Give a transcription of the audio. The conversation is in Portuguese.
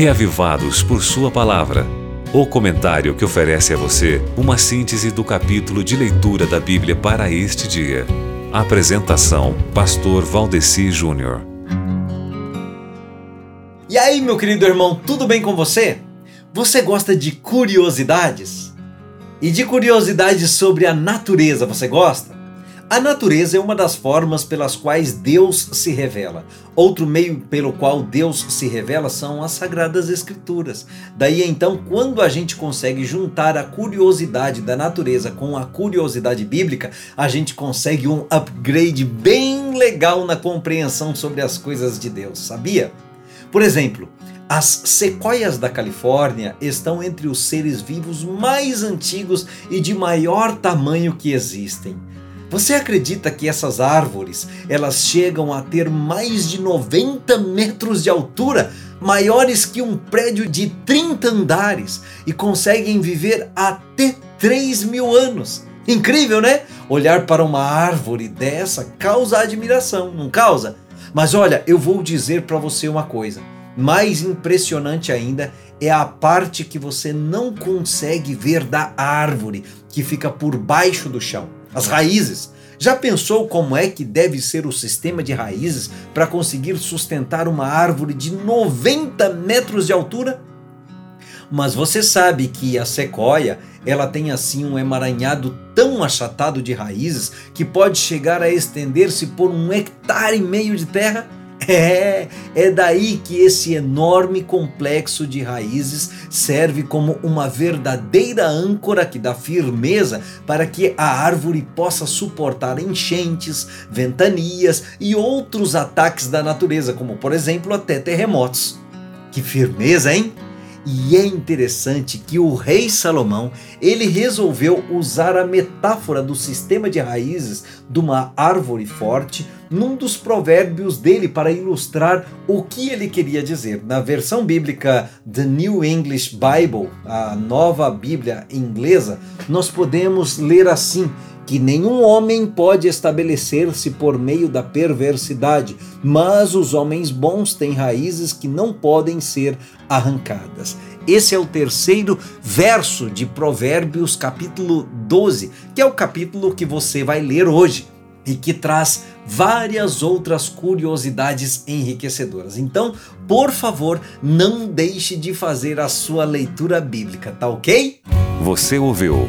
Reavivados por Sua Palavra. O comentário que oferece a você uma síntese do capítulo de leitura da Bíblia para este dia. Apresentação: Pastor Valdeci Júnior. E aí, meu querido irmão, tudo bem com você? Você gosta de curiosidades? E de curiosidades sobre a natureza, você gosta? A natureza é uma das formas pelas quais Deus se revela. Outro meio pelo qual Deus se revela são as Sagradas Escrituras. Daí então, quando a gente consegue juntar a curiosidade da natureza com a curiosidade bíblica, a gente consegue um upgrade bem legal na compreensão sobre as coisas de Deus, sabia? Por exemplo, as sequoias da Califórnia estão entre os seres vivos mais antigos e de maior tamanho que existem. Você acredita que essas árvores, elas chegam a ter mais de 90 metros de altura, maiores que um prédio de 30 andares e conseguem viver até 3 mil anos? Incrível, né? Olhar para uma árvore dessa causa admiração, não causa? Mas olha, eu vou dizer para você uma coisa. Mais impressionante ainda é a parte que você não consegue ver da árvore, que fica por baixo do chão as raízes. Já pensou como é que deve ser o sistema de raízes para conseguir sustentar uma árvore de 90 metros de altura? Mas você sabe que a sequoia, ela tem assim um emaranhado tão achatado de raízes que pode chegar a estender-se por um hectare e meio de terra? É, é daí que esse enorme complexo de raízes serve como uma verdadeira âncora que dá firmeza para que a árvore possa suportar enchentes, ventanias e outros ataques da natureza, como por exemplo até terremotos. Que firmeza, hein? E é interessante que o rei Salomão, ele resolveu usar a metáfora do sistema de raízes de uma árvore forte num dos provérbios dele para ilustrar o que ele queria dizer. Na versão bíblica The New English Bible, a nova Bíblia inglesa, nós podemos ler assim: que nenhum homem pode estabelecer-se por meio da perversidade, mas os homens bons têm raízes que não podem ser arrancadas. Esse é o terceiro verso de Provérbios, capítulo 12, que é o capítulo que você vai ler hoje e que traz várias outras curiosidades enriquecedoras. Então, por favor, não deixe de fazer a sua leitura bíblica, tá ok? Você ouviu